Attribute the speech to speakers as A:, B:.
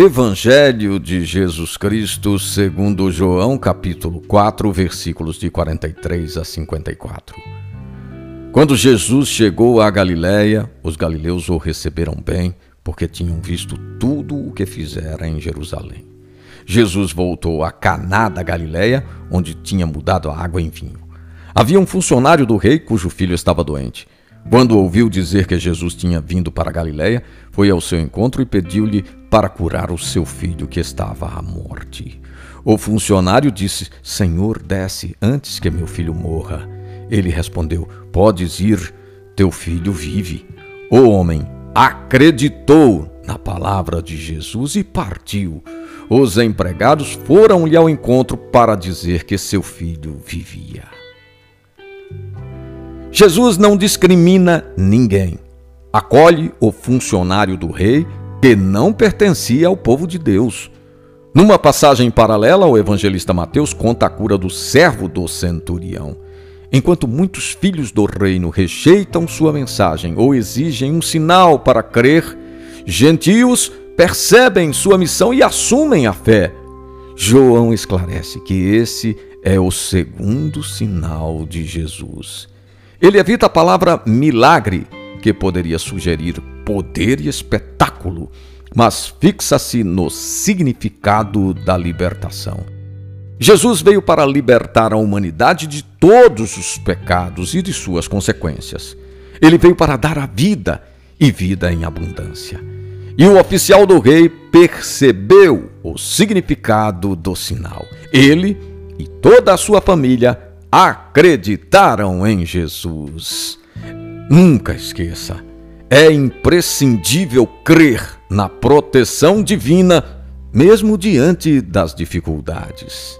A: Evangelho de Jesus Cristo, segundo João, capítulo 4, versículos de 43 a 54. Quando Jesus chegou à Galiléia, os galileus o receberam bem, porque tinham visto tudo o que fizera em Jerusalém. Jesus voltou a Caná da Galiléia, onde tinha mudado a água em vinho. Havia um funcionário do rei cujo filho estava doente. Quando ouviu dizer que Jesus tinha vindo para Galiléia, foi ao seu encontro e pediu-lhe para curar o seu filho que estava à morte. O funcionário disse: Senhor, desce antes que meu filho morra. Ele respondeu: Podes ir, teu filho vive. O homem acreditou na palavra de Jesus e partiu. Os empregados foram-lhe ao encontro para dizer que seu filho vivia. Jesus não discrimina ninguém. Acolhe o funcionário do rei que não pertencia ao povo de Deus. Numa passagem paralela, o evangelista Mateus conta a cura do servo do centurião. Enquanto muitos filhos do reino rejeitam sua mensagem ou exigem um sinal para crer, gentios percebem sua missão e assumem a fé. João esclarece que esse é o segundo sinal de Jesus. Ele evita a palavra milagre, que poderia sugerir poder e espetáculo, mas fixa-se no significado da libertação. Jesus veio para libertar a humanidade de todos os pecados e de suas consequências. Ele veio para dar a vida e vida em abundância. E o oficial do rei percebeu o significado do sinal. Ele e toda a sua família acreditaram em Jesus. Nunca esqueça, é imprescindível crer na proteção divina, mesmo diante das dificuldades.